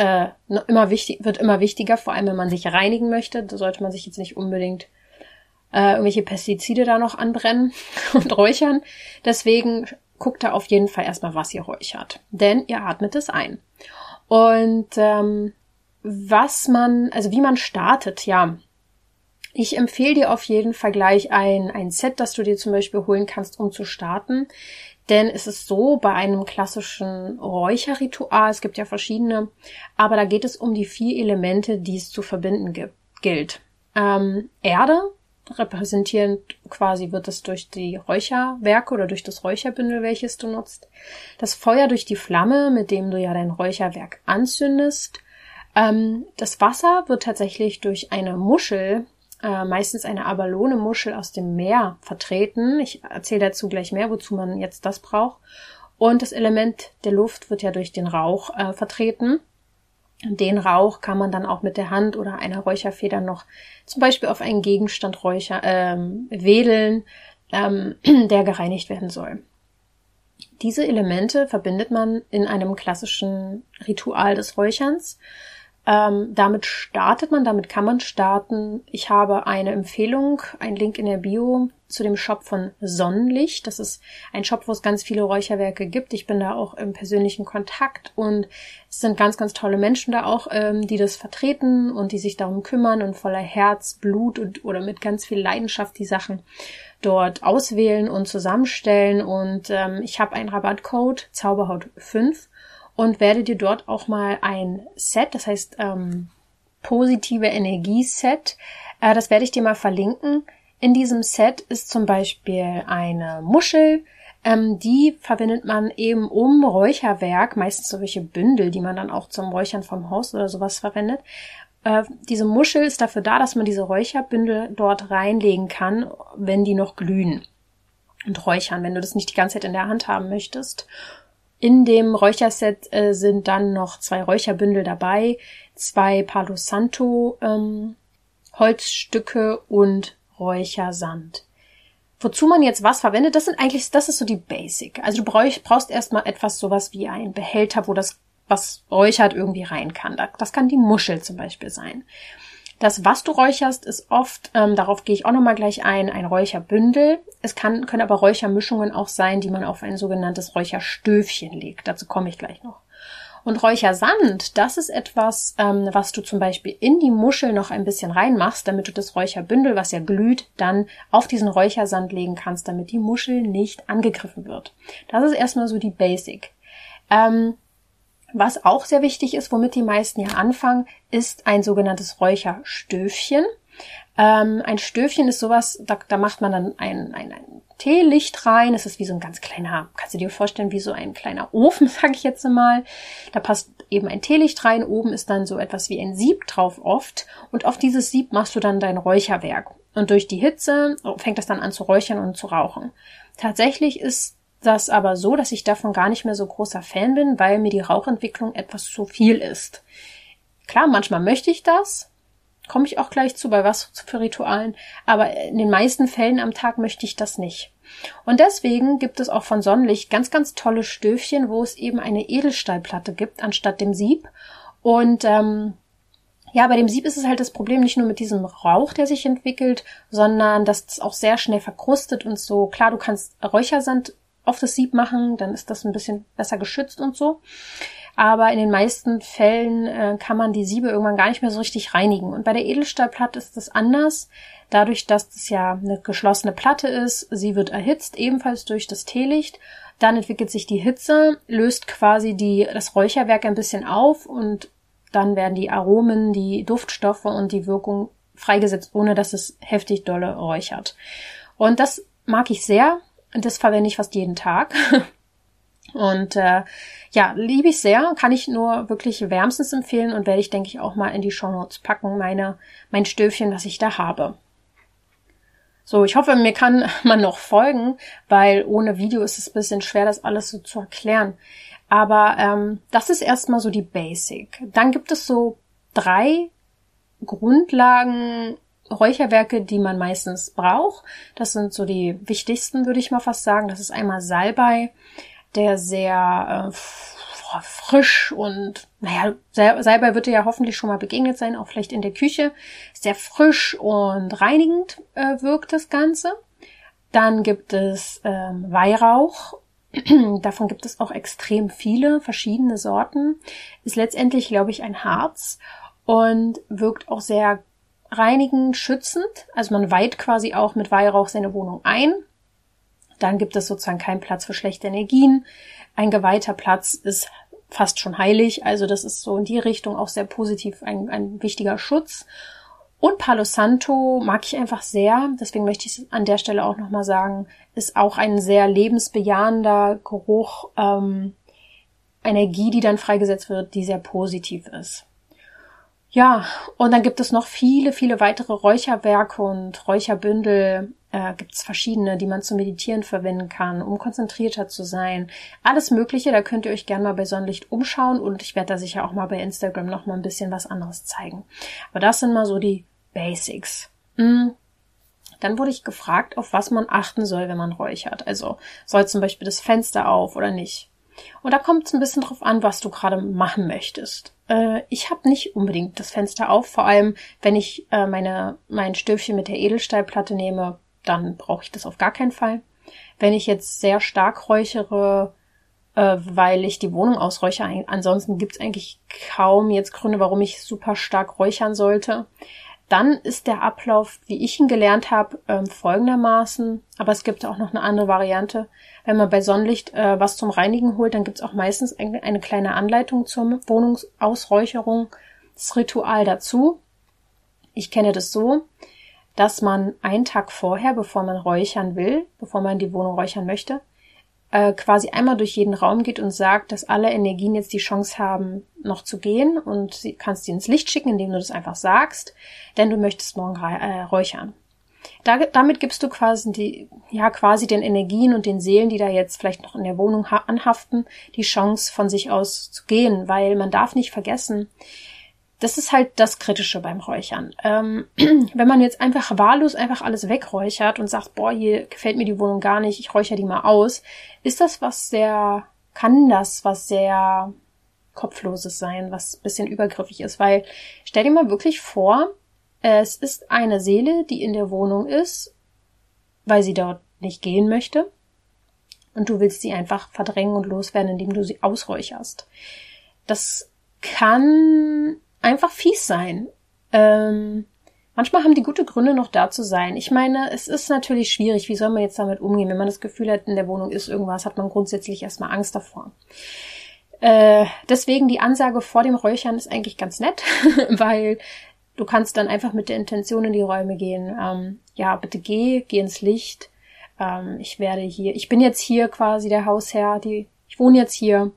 äh, immer wichtig, wird immer wichtiger, vor allem wenn man sich reinigen möchte. Da sollte man sich jetzt nicht unbedingt äh, irgendwelche Pestizide da noch anbrennen und räuchern. Deswegen guckt da auf jeden Fall erstmal, was ihr räuchert. Denn ihr atmet es ein. Und ähm, was man, also wie man startet, ja. Ich empfehle dir auf jeden Fall gleich ein, ein Set, das du dir zum Beispiel holen kannst, um zu starten. Denn es ist so, bei einem klassischen Räucherritual, es gibt ja verschiedene, aber da geht es um die vier Elemente, die es zu verbinden gilt. Ähm, Erde, repräsentierend quasi wird es durch die Räucherwerke oder durch das Räucherbündel, welches du nutzt. Das Feuer durch die Flamme, mit dem du ja dein Räucherwerk anzündest. Ähm, das Wasser wird tatsächlich durch eine Muschel äh, meistens eine Abalone-Muschel aus dem Meer vertreten. Ich erzähle dazu gleich mehr, wozu man jetzt das braucht. Und das Element der Luft wird ja durch den Rauch äh, vertreten. Den Rauch kann man dann auch mit der Hand oder einer Räucherfeder noch zum Beispiel auf einen Gegenstand räucher, ähm, wedeln, ähm, der gereinigt werden soll. Diese Elemente verbindet man in einem klassischen Ritual des Räucherns. Ähm, damit startet man, damit kann man starten. Ich habe eine Empfehlung, ein Link in der Bio zu dem Shop von Sonnenlicht. Das ist ein Shop, wo es ganz viele Räucherwerke gibt. Ich bin da auch im persönlichen Kontakt und es sind ganz, ganz tolle Menschen da auch, ähm, die das vertreten und die sich darum kümmern und voller Herz, Blut und oder mit ganz viel Leidenschaft die Sachen dort auswählen und zusammenstellen. Und ähm, ich habe einen Rabattcode Zauberhaut 5 und werde dir dort auch mal ein Set, das heißt ähm, positive Energieset, äh, das werde ich dir mal verlinken. In diesem Set ist zum Beispiel eine Muschel, Ähm, die verwendet man eben um Räucherwerk, meistens solche Bündel, die man dann auch zum Räuchern vom Haus oder sowas verwendet. Äh, diese Muschel ist dafür da, dass man diese Räucherbündel dort reinlegen kann, wenn die noch glühen und räuchern, wenn du das nicht die ganze Zeit in der Hand haben möchtest. In dem Räucherset äh, sind dann noch zwei Räucherbündel dabei, zwei Palo Santo ähm, Holzstücke und Räuchersand. Wozu man jetzt was verwendet, das sind eigentlich, das ist so die Basic. Also du brauchst, brauchst erstmal etwas sowas wie ein Behälter, wo das, was räuchert, irgendwie rein kann. Das kann die Muschel zum Beispiel sein. Das, was du räucherst, ist oft, ähm, darauf gehe ich auch nochmal gleich ein, ein Räucherbündel. Es kann, können aber Räuchermischungen auch sein, die man auf ein sogenanntes Räucherstöfchen legt. Dazu komme ich gleich noch. Und Räuchersand, das ist etwas, ähm, was du zum Beispiel in die Muschel noch ein bisschen reinmachst, damit du das Räucherbündel, was ja glüht, dann auf diesen Räuchersand legen kannst, damit die Muschel nicht angegriffen wird. Das ist erstmal so die Basic. Ähm, was auch sehr wichtig ist, womit die meisten ja anfangen, ist ein sogenanntes Räucherstöfchen. Ähm, ein Stöfchen ist sowas, da, da macht man dann ein, ein, ein Teelicht rein. Es ist wie so ein ganz kleiner, kannst du dir vorstellen, wie so ein kleiner Ofen, sage ich jetzt mal. Da passt eben ein Teelicht rein. Oben ist dann so etwas wie ein Sieb drauf oft. Und auf dieses Sieb machst du dann dein Räucherwerk. Und durch die Hitze fängt das dann an zu räuchern und zu rauchen. Tatsächlich ist das aber so, dass ich davon gar nicht mehr so großer Fan bin, weil mir die Rauchentwicklung etwas zu viel ist. Klar, manchmal möchte ich das, komme ich auch gleich zu, bei was für Ritualen. Aber in den meisten Fällen am Tag möchte ich das nicht. Und deswegen gibt es auch von Sonnenlicht ganz, ganz tolle Stöfchen, wo es eben eine Edelstahlplatte gibt, anstatt dem Sieb. Und ähm, ja, bei dem Sieb ist es halt das Problem nicht nur mit diesem Rauch, der sich entwickelt, sondern dass es auch sehr schnell verkrustet und so. Klar, du kannst Räuchersand auf das Sieb machen, dann ist das ein bisschen besser geschützt und so aber in den meisten Fällen äh, kann man die Siebe irgendwann gar nicht mehr so richtig reinigen. Und bei der Edelstahlplatte ist das anders. Dadurch, dass das ja eine geschlossene Platte ist, sie wird erhitzt, ebenfalls durch das Teelicht. Dann entwickelt sich die Hitze, löst quasi die, das Räucherwerk ein bisschen auf und dann werden die Aromen, die Duftstoffe und die Wirkung freigesetzt, ohne dass es heftig dolle räuchert. Und das mag ich sehr. Das verwende ich fast jeden Tag. Und äh, ja, liebe ich sehr, kann ich nur wirklich wärmstens empfehlen und werde ich, denke ich, auch mal in die Shownotes packen, meine, mein Stöfchen, was ich da habe. So, ich hoffe, mir kann man noch folgen, weil ohne Video ist es ein bisschen schwer, das alles so zu erklären. Aber ähm, das ist erstmal so die Basic. Dann gibt es so drei Grundlagen Räucherwerke, die man meistens braucht. Das sind so die wichtigsten, würde ich mal fast sagen. Das ist einmal Salbei, der sehr äh, frisch und, naja, Salbei wird dir ja hoffentlich schon mal begegnet sein, auch vielleicht in der Küche. Sehr frisch und reinigend äh, wirkt das Ganze. Dann gibt es ähm, Weihrauch. Davon gibt es auch extrem viele verschiedene Sorten. Ist letztendlich, glaube ich, ein Harz und wirkt auch sehr reinigend, schützend. Also man weiht quasi auch mit Weihrauch seine Wohnung ein. Dann gibt es sozusagen keinen Platz für schlechte Energien. Ein geweihter Platz ist fast schon heilig. Also das ist so in die Richtung auch sehr positiv ein, ein wichtiger Schutz. Und Palo Santo mag ich einfach sehr. Deswegen möchte ich es an der Stelle auch nochmal sagen, ist auch ein sehr lebensbejahender Geruch, ähm, Energie, die dann freigesetzt wird, die sehr positiv ist. Ja, und dann gibt es noch viele, viele weitere Räucherwerke und Räucherbündel. Äh, gibt es verschiedene, die man zum Meditieren verwenden kann, um konzentrierter zu sein. Alles Mögliche, da könnt ihr euch gerne mal bei Sonnenlicht umschauen und ich werde da sicher auch mal bei Instagram noch mal ein bisschen was anderes zeigen. Aber das sind mal so die Basics. Mhm. Dann wurde ich gefragt, auf was man achten soll, wenn man räuchert. Also soll zum Beispiel das Fenster auf oder nicht. Und da kommt es ein bisschen drauf an, was du gerade machen möchtest. Äh, ich habe nicht unbedingt das Fenster auf, vor allem wenn ich äh, meine, mein Stöfchen mit der Edelstahlplatte nehme, dann brauche ich das auf gar keinen Fall. Wenn ich jetzt sehr stark räuchere, äh, weil ich die Wohnung ausräuchere, ansonsten gibt es eigentlich kaum jetzt Gründe, warum ich super stark räuchern sollte. Dann ist der Ablauf, wie ich ihn gelernt habe, ähm, folgendermaßen, aber es gibt auch noch eine andere Variante. Wenn man bei Sonnenlicht äh, was zum Reinigen holt, dann gibt es auch meistens eine, eine kleine Anleitung zur Wohnungsausräucherung, das Ritual dazu. Ich kenne das so, dass man einen Tag vorher, bevor man räuchern will, bevor man die Wohnung räuchern möchte, äh, quasi einmal durch jeden Raum geht und sagt, dass alle Energien jetzt die Chance haben, noch zu gehen und sie kannst sie ins Licht schicken, indem du das einfach sagst, denn du möchtest morgen äh, räuchern. Da, damit gibst du quasi die, ja, quasi den Energien und den Seelen, die da jetzt vielleicht noch in der Wohnung anhaften, die Chance von sich aus zu gehen, weil man darf nicht vergessen, das ist halt das Kritische beim Räuchern. Ähm, wenn man jetzt einfach wahllos einfach alles wegräuchert und sagt, boah, hier gefällt mir die Wohnung gar nicht, ich räuchere die mal aus, ist das was sehr, kann das was sehr kopfloses sein, was bisschen übergriffig ist, weil stell dir mal wirklich vor, es ist eine Seele, die in der Wohnung ist, weil sie dort nicht gehen möchte. Und du willst sie einfach verdrängen und loswerden, indem du sie ausräucherst. Das kann einfach fies sein. Ähm, manchmal haben die gute Gründe noch da zu sein. Ich meine, es ist natürlich schwierig. Wie soll man jetzt damit umgehen? Wenn man das Gefühl hat, in der Wohnung ist irgendwas, hat man grundsätzlich erstmal Angst davor. Äh, deswegen die Ansage vor dem Räuchern ist eigentlich ganz nett, weil du kannst dann einfach mit der Intention in die Räume gehen. Ähm, ja, bitte geh, geh ins Licht. Ähm, ich werde hier, ich bin jetzt hier quasi der Hausherr, die, ich wohne jetzt hier.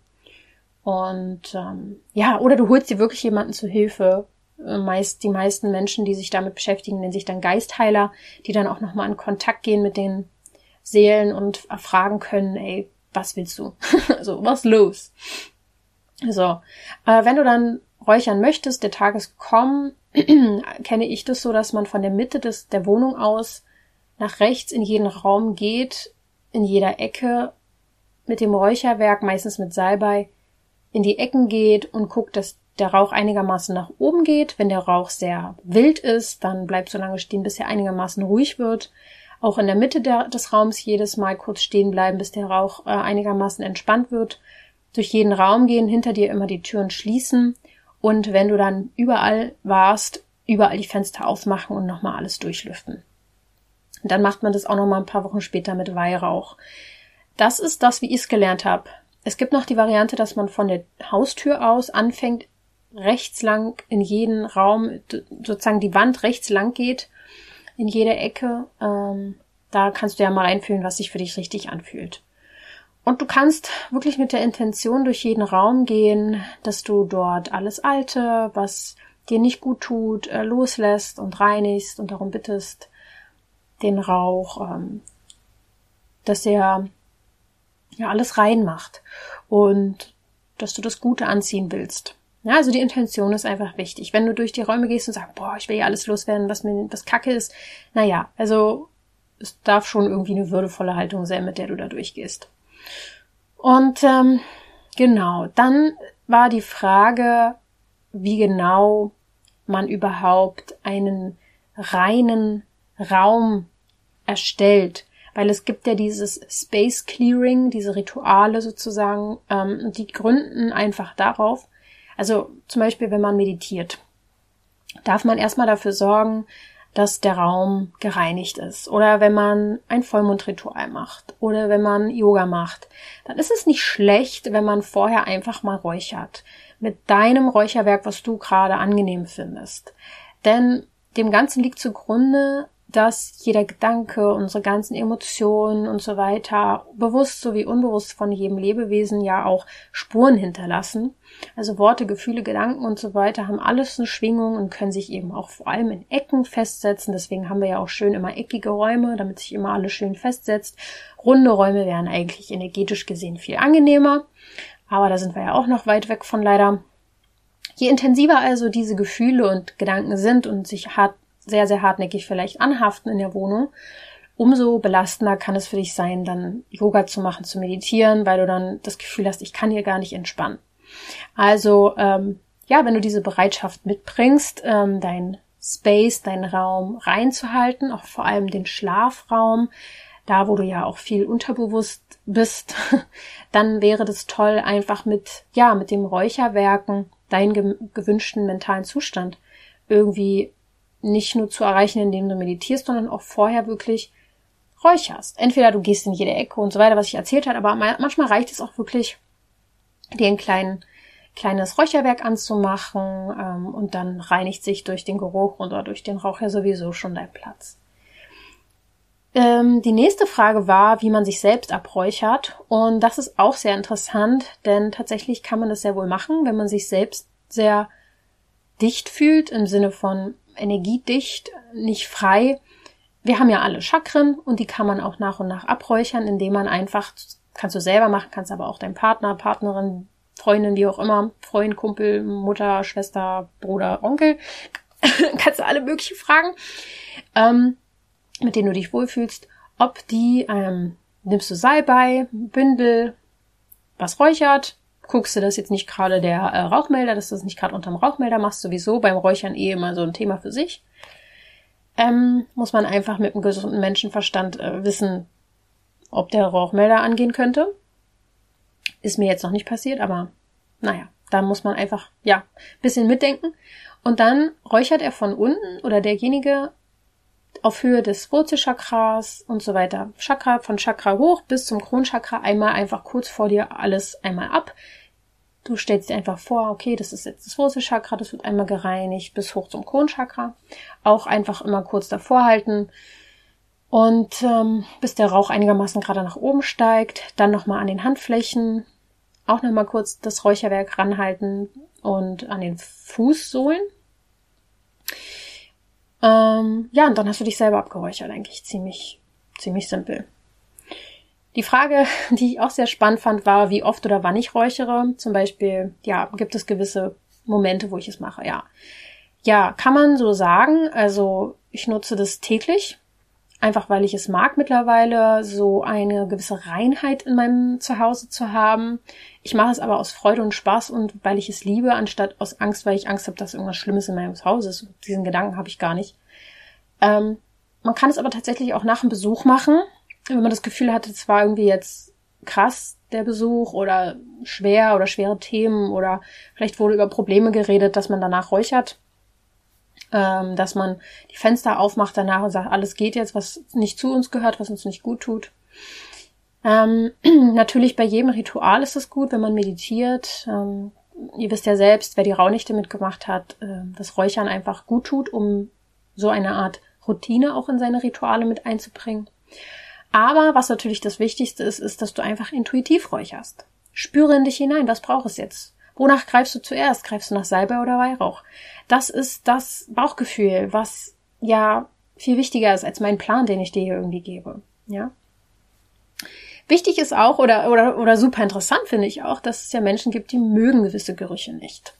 Und ähm, ja, oder du holst dir wirklich jemanden zu Hilfe. Äh, meist die meisten Menschen, die sich damit beschäftigen, nennen sich dann Geistheiler, die dann auch nochmal in Kontakt gehen mit den Seelen und fragen können, ey, was willst du? also, was los? So, äh, wenn du dann räuchern möchtest, der Tag ist gekommen, kenne ich das so, dass man von der Mitte des, der Wohnung aus nach rechts in jeden Raum geht, in jeder Ecke mit dem Räucherwerk, meistens mit Salbei, in die Ecken geht und guckt, dass der Rauch einigermaßen nach oben geht. Wenn der Rauch sehr wild ist, dann bleibt so lange stehen, bis er einigermaßen ruhig wird. Auch in der Mitte der, des Raums jedes Mal kurz stehen bleiben, bis der Rauch äh, einigermaßen entspannt wird. Durch jeden Raum gehen, hinter dir immer die Türen schließen und wenn du dann überall warst, überall die Fenster aufmachen und nochmal alles durchlüften. Und dann macht man das auch nochmal ein paar Wochen später mit Weihrauch. Das ist das, wie ich es gelernt habe. Es gibt noch die Variante, dass man von der Haustür aus anfängt, rechts lang in jeden Raum, sozusagen die Wand rechts lang geht, in jede Ecke. Ähm, da kannst du ja mal einfühlen, was sich für dich richtig anfühlt. Und du kannst wirklich mit der Intention durch jeden Raum gehen, dass du dort alles Alte, was dir nicht gut tut, äh, loslässt und reinigst und darum bittest, den Rauch, ähm, dass er ja alles reinmacht und dass du das Gute anziehen willst. Ja, also die Intention ist einfach wichtig. Wenn du durch die Räume gehst und sagst, boah, ich will ja alles loswerden, was mir was Kacke ist, naja, also es darf schon irgendwie eine würdevolle Haltung sein, mit der du da durchgehst. Und ähm, genau, dann war die Frage, wie genau man überhaupt einen reinen Raum erstellt weil es gibt ja dieses Space Clearing, diese Rituale sozusagen, ähm, die gründen einfach darauf. Also zum Beispiel, wenn man meditiert, darf man erstmal dafür sorgen, dass der Raum gereinigt ist. Oder wenn man ein Vollmondritual macht oder wenn man Yoga macht, dann ist es nicht schlecht, wenn man vorher einfach mal räuchert. Mit deinem Räucherwerk, was du gerade angenehm findest. Denn dem Ganzen liegt zugrunde, dass jeder Gedanke, unsere ganzen Emotionen und so weiter, bewusst sowie unbewusst von jedem Lebewesen ja auch Spuren hinterlassen. Also Worte, Gefühle, Gedanken und so weiter haben alles eine Schwingung und können sich eben auch vor allem in Ecken festsetzen. Deswegen haben wir ja auch schön immer eckige Räume, damit sich immer alles schön festsetzt. Runde Räume wären eigentlich energetisch gesehen viel angenehmer. Aber da sind wir ja auch noch weit weg von leider. Je intensiver also diese Gefühle und Gedanken sind und sich hart sehr, sehr hartnäckig vielleicht anhaften in der Wohnung, umso belastender kann es für dich sein, dann Yoga zu machen, zu meditieren, weil du dann das Gefühl hast, ich kann hier gar nicht entspannen. Also ähm, ja, wenn du diese Bereitschaft mitbringst, ähm, dein Space, deinen Raum reinzuhalten, auch vor allem den Schlafraum, da wo du ja auch viel unterbewusst bist, dann wäre das toll, einfach mit, ja, mit dem Räucherwerken deinen ge gewünschten mentalen Zustand irgendwie nicht nur zu erreichen, indem du meditierst, sondern auch vorher wirklich räucherst. Entweder du gehst in jede Ecke und so weiter, was ich erzählt habe, aber manchmal reicht es auch wirklich, dir ein klein, kleines Räucherwerk anzumachen ähm, und dann reinigt sich durch den Geruch oder durch den Rauch ja sowieso schon dein Platz. Ähm, die nächste Frage war, wie man sich selbst abräuchert. Und das ist auch sehr interessant, denn tatsächlich kann man das sehr wohl machen, wenn man sich selbst sehr dicht fühlt, im Sinne von energiedicht, nicht frei. Wir haben ja alle Chakren und die kann man auch nach und nach abräuchern, indem man einfach, kannst du selber machen, kannst aber auch dein Partner, Partnerin, Freundin, wie auch immer, Freund, Kumpel, Mutter, Schwester, Bruder, Onkel, kannst du alle möglichen fragen. Ähm, mit denen du dich wohlfühlst, ob die, ähm, nimmst du Salbei, Bündel, was räuchert, guckst du das jetzt nicht gerade der äh, Rauchmelder, dass du das nicht gerade unterm Rauchmelder machst, sowieso beim Räuchern eh immer so ein Thema für sich. Ähm, muss man einfach mit einem gesunden Menschenverstand äh, wissen, ob der Rauchmelder angehen könnte. Ist mir jetzt noch nicht passiert, aber naja, da muss man einfach, ja, bisschen mitdenken. Und dann räuchert er von unten oder derjenige auf Höhe des Wurzelchakras und so weiter. Chakra von Chakra hoch bis zum Kronchakra einmal einfach kurz vor dir alles einmal ab. Du stellst dir einfach vor, okay, das ist jetzt das Wurzelchakra, das wird einmal gereinigt bis hoch zum Kronchakra. Auch einfach immer kurz davor halten. Und ähm, bis der Rauch einigermaßen gerade nach oben steigt, dann nochmal an den Handflächen, auch nochmal kurz das Räucherwerk ranhalten und an den Fußsohlen. Ähm, ja, und dann hast du dich selber abgeräuchert, eigentlich ziemlich, ziemlich simpel. Die Frage, die ich auch sehr spannend fand, war, wie oft oder wann ich räuchere. Zum Beispiel, ja, gibt es gewisse Momente, wo ich es mache, ja. Ja, kann man so sagen. Also ich nutze das täglich, einfach weil ich es mag mittlerweile, so eine gewisse Reinheit in meinem Zuhause zu haben. Ich mache es aber aus Freude und Spaß und weil ich es liebe, anstatt aus Angst, weil ich Angst habe, dass irgendwas Schlimmes in meinem Haus ist. Diesen Gedanken habe ich gar nicht. Ähm, man kann es aber tatsächlich auch nach dem Besuch machen, wenn man das Gefühl hatte, es war irgendwie jetzt krass, der Besuch oder schwer oder schwere Themen oder vielleicht wurde über Probleme geredet, dass man danach räuchert, ähm, dass man die Fenster aufmacht danach und sagt, alles geht jetzt, was nicht zu uns gehört, was uns nicht gut tut. Ähm, natürlich bei jedem Ritual ist es gut, wenn man meditiert. Ähm, ihr wisst ja selbst, wer die Rauhnächte mitgemacht hat, äh, das Räuchern einfach gut tut, um so eine Art Routine auch in seine Rituale mit einzubringen. Aber was natürlich das Wichtigste ist, ist, dass du einfach intuitiv räucherst. Spüre in dich hinein, was braucht es jetzt? Wonach greifst du zuerst? Greifst du nach Salbei oder Weihrauch? Das ist das Bauchgefühl, was ja viel wichtiger ist als mein Plan, den ich dir hier irgendwie gebe. Ja. Wichtig ist auch oder, oder, oder super interessant finde ich auch, dass es ja Menschen gibt, die mögen gewisse Gerüche nicht.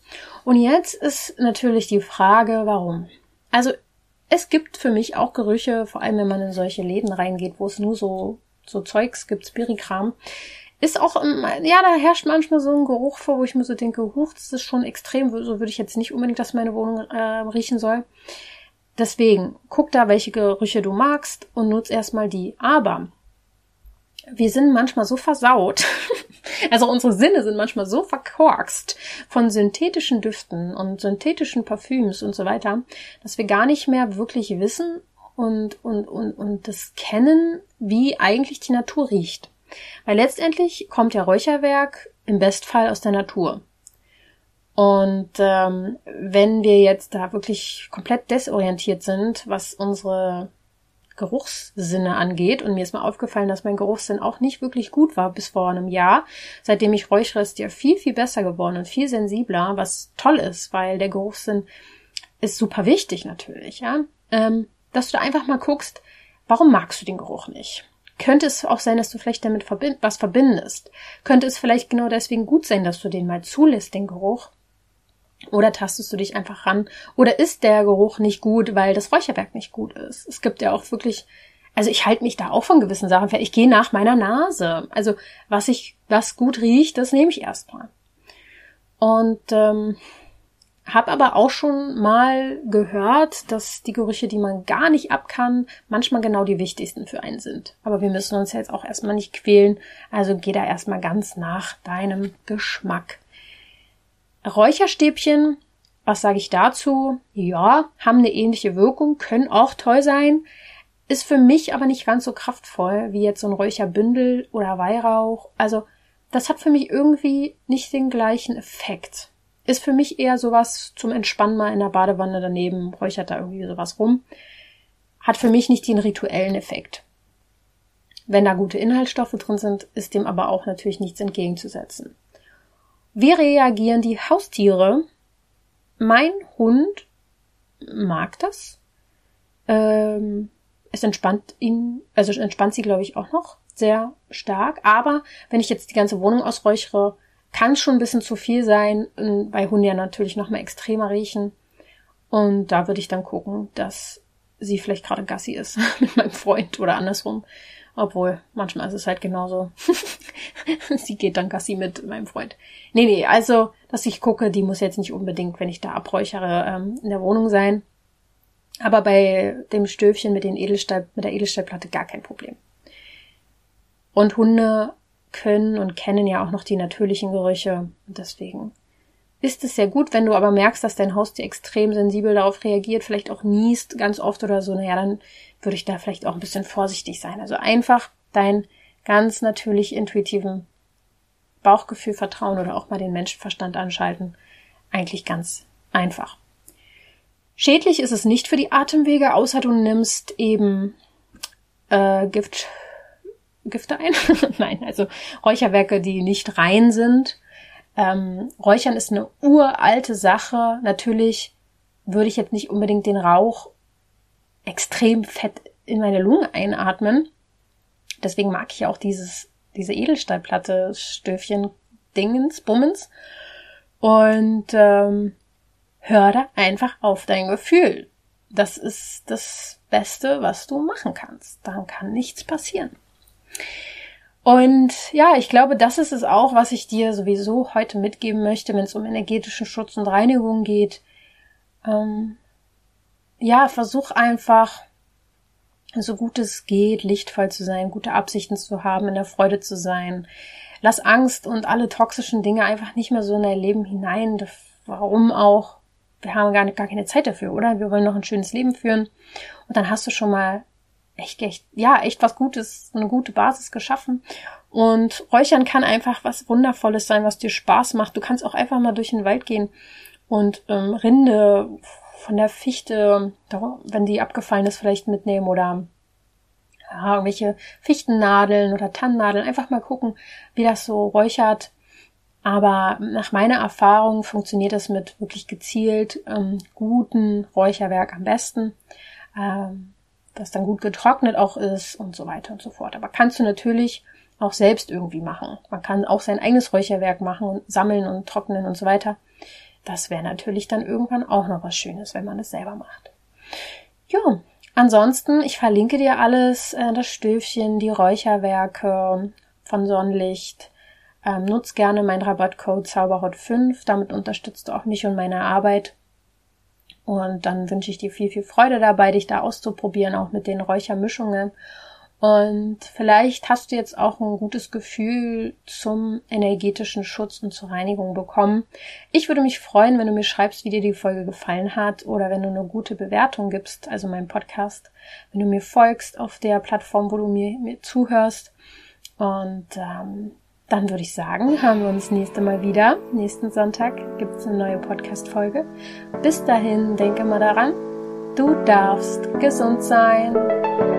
Und jetzt ist natürlich die Frage, warum? Also es gibt für mich auch Gerüche, vor allem wenn man in solche Läden reingeht, wo es nur so, so Zeugs gibt, Spirikram. Ist auch, ja, da herrscht manchmal so ein Geruch vor, wo ich mir so denke, huch, das ist schon extrem, so würde ich jetzt nicht unbedingt, dass meine Wohnung äh, riechen soll. Deswegen, guck da, welche Gerüche du magst und nutz erstmal die. Aber wir sind manchmal so versaut, also unsere Sinne sind manchmal so verkorkst von synthetischen Düften und synthetischen Parfüms und so weiter, dass wir gar nicht mehr wirklich wissen und, und, und, und das kennen, wie eigentlich die Natur riecht. Weil letztendlich kommt ja Räucherwerk im Bestfall aus der Natur. Und ähm, wenn wir jetzt da wirklich komplett desorientiert sind, was unsere Geruchssinne angeht. Und mir ist mal aufgefallen, dass mein Geruchssinn auch nicht wirklich gut war bis vor einem Jahr. Seitdem ich räuchere, ist der viel, viel besser geworden und viel sensibler, was toll ist, weil der Geruchssinn ist super wichtig natürlich, ja. Ähm, dass du da einfach mal guckst, warum magst du den Geruch nicht? Könnte es auch sein, dass du vielleicht damit verbind was verbindest? Könnte es vielleicht genau deswegen gut sein, dass du den mal zulässt, den Geruch? Oder tastest du dich einfach ran? Oder ist der Geruch nicht gut, weil das Räucherwerk nicht gut ist? Es gibt ja auch wirklich, also ich halte mich da auch von gewissen Sachen fern. Ich gehe nach meiner Nase. Also was ich, was gut riecht, das nehme ich erstmal. Und ähm, habe aber auch schon mal gehört, dass die Gerüche, die man gar nicht ab kann, manchmal genau die wichtigsten für einen sind. Aber wir müssen uns jetzt auch erstmal nicht quälen. Also geh da erstmal ganz nach deinem Geschmack. Räucherstäbchen, was sage ich dazu? Ja, haben eine ähnliche Wirkung, können auch toll sein, ist für mich aber nicht ganz so kraftvoll wie jetzt so ein Räucherbündel oder Weihrauch. Also das hat für mich irgendwie nicht den gleichen Effekt. Ist für mich eher sowas zum Entspannen mal in der Badewanne daneben, räuchert da irgendwie sowas rum. Hat für mich nicht den rituellen Effekt. Wenn da gute Inhaltsstoffe drin sind, ist dem aber auch natürlich nichts entgegenzusetzen. Wie reagieren die Haustiere? Mein Hund mag das. Ähm, es entspannt ihn, also entspannt sie, glaube ich, auch noch sehr stark. Aber wenn ich jetzt die ganze Wohnung ausräuchere, kann schon ein bisschen zu viel sein, weil Hunde ja natürlich noch mal extremer riechen. Und da würde ich dann gucken, dass sie vielleicht gerade Gassi ist mit meinem Freund oder andersrum. Obwohl, manchmal ist es halt genauso. sie geht dann Gassi mit meinem Freund. Nee, nee, also, dass ich gucke, die muss jetzt nicht unbedingt, wenn ich da abräuchere, ähm, in der Wohnung sein. Aber bei dem Stöfchen mit den Edelstahl, mit der Edelstahlplatte gar kein Problem. Und Hunde können und kennen ja auch noch die natürlichen Gerüche. Deswegen ist es sehr gut, wenn du aber merkst, dass dein Haustier extrem sensibel darauf reagiert, vielleicht auch niest ganz oft oder so, naja, dann würde ich da vielleicht auch ein bisschen vorsichtig sein. Also einfach dein ganz natürlich intuitiven Bauchgefühl vertrauen oder auch mal den Menschenverstand anschalten. Eigentlich ganz einfach. Schädlich ist es nicht für die Atemwege, außer du nimmst eben äh, Gift, Gifte ein. Nein, also Räucherwerke, die nicht rein sind. Ähm, Räuchern ist eine uralte Sache. Natürlich würde ich jetzt nicht unbedingt den Rauch extrem fett in meine Lungen einatmen. Deswegen mag ich auch dieses, diese Edelstahlplatte, Stöfchen, Dingens, Bummens. Und ähm, hör da einfach auf dein Gefühl. Das ist das Beste, was du machen kannst. Dann kann nichts passieren. Und ja, ich glaube, das ist es auch, was ich dir sowieso heute mitgeben möchte, wenn es um energetischen Schutz und Reinigung geht. Ähm, ja, versuch einfach, so gut es geht, lichtvoll zu sein, gute Absichten zu haben, in der Freude zu sein. Lass Angst und alle toxischen Dinge einfach nicht mehr so in dein Leben hinein. Warum auch? Wir haben gar, gar keine Zeit dafür, oder? Wir wollen noch ein schönes Leben führen. Und dann hast du schon mal echt, echt, ja, echt was Gutes, eine gute Basis geschaffen. Und Räuchern kann einfach was Wundervolles sein, was dir Spaß macht. Du kannst auch einfach mal durch den Wald gehen und ähm, Rinde von der Fichte, wenn die abgefallen ist, vielleicht mitnehmen oder ja, irgendwelche Fichtennadeln oder Tannennadeln. Einfach mal gucken, wie das so räuchert. Aber nach meiner Erfahrung funktioniert das mit wirklich gezielt ähm, guten Räucherwerk am besten. Ähm, das dann gut getrocknet auch ist und so weiter und so fort. Aber kannst du natürlich auch selbst irgendwie machen. Man kann auch sein eigenes Räucherwerk machen und sammeln und trocknen und so weiter. Das wäre natürlich dann irgendwann auch noch was Schönes, wenn man es selber macht. Ja, ansonsten, ich verlinke dir alles, äh, das Stöfchen, die Räucherwerke von Sonnenlicht. Ähm, nutz gerne meinen Rabattcode Zauberhot5, damit unterstützt du auch mich und meine Arbeit. Und dann wünsche ich dir viel, viel Freude dabei, dich da auszuprobieren, auch mit den Räuchermischungen. Und vielleicht hast du jetzt auch ein gutes Gefühl zum energetischen Schutz und zur Reinigung bekommen. Ich würde mich freuen, wenn du mir schreibst, wie dir die Folge gefallen hat oder wenn du eine gute Bewertung gibst, also meinem Podcast, wenn du mir folgst auf der Plattform, wo du mir, mir zuhörst. Und ähm, dann würde ich sagen, hören wir uns nächste Mal wieder. Nächsten Sonntag gibt es eine neue Podcast-Folge. Bis dahin, denke mal daran, du darfst gesund sein.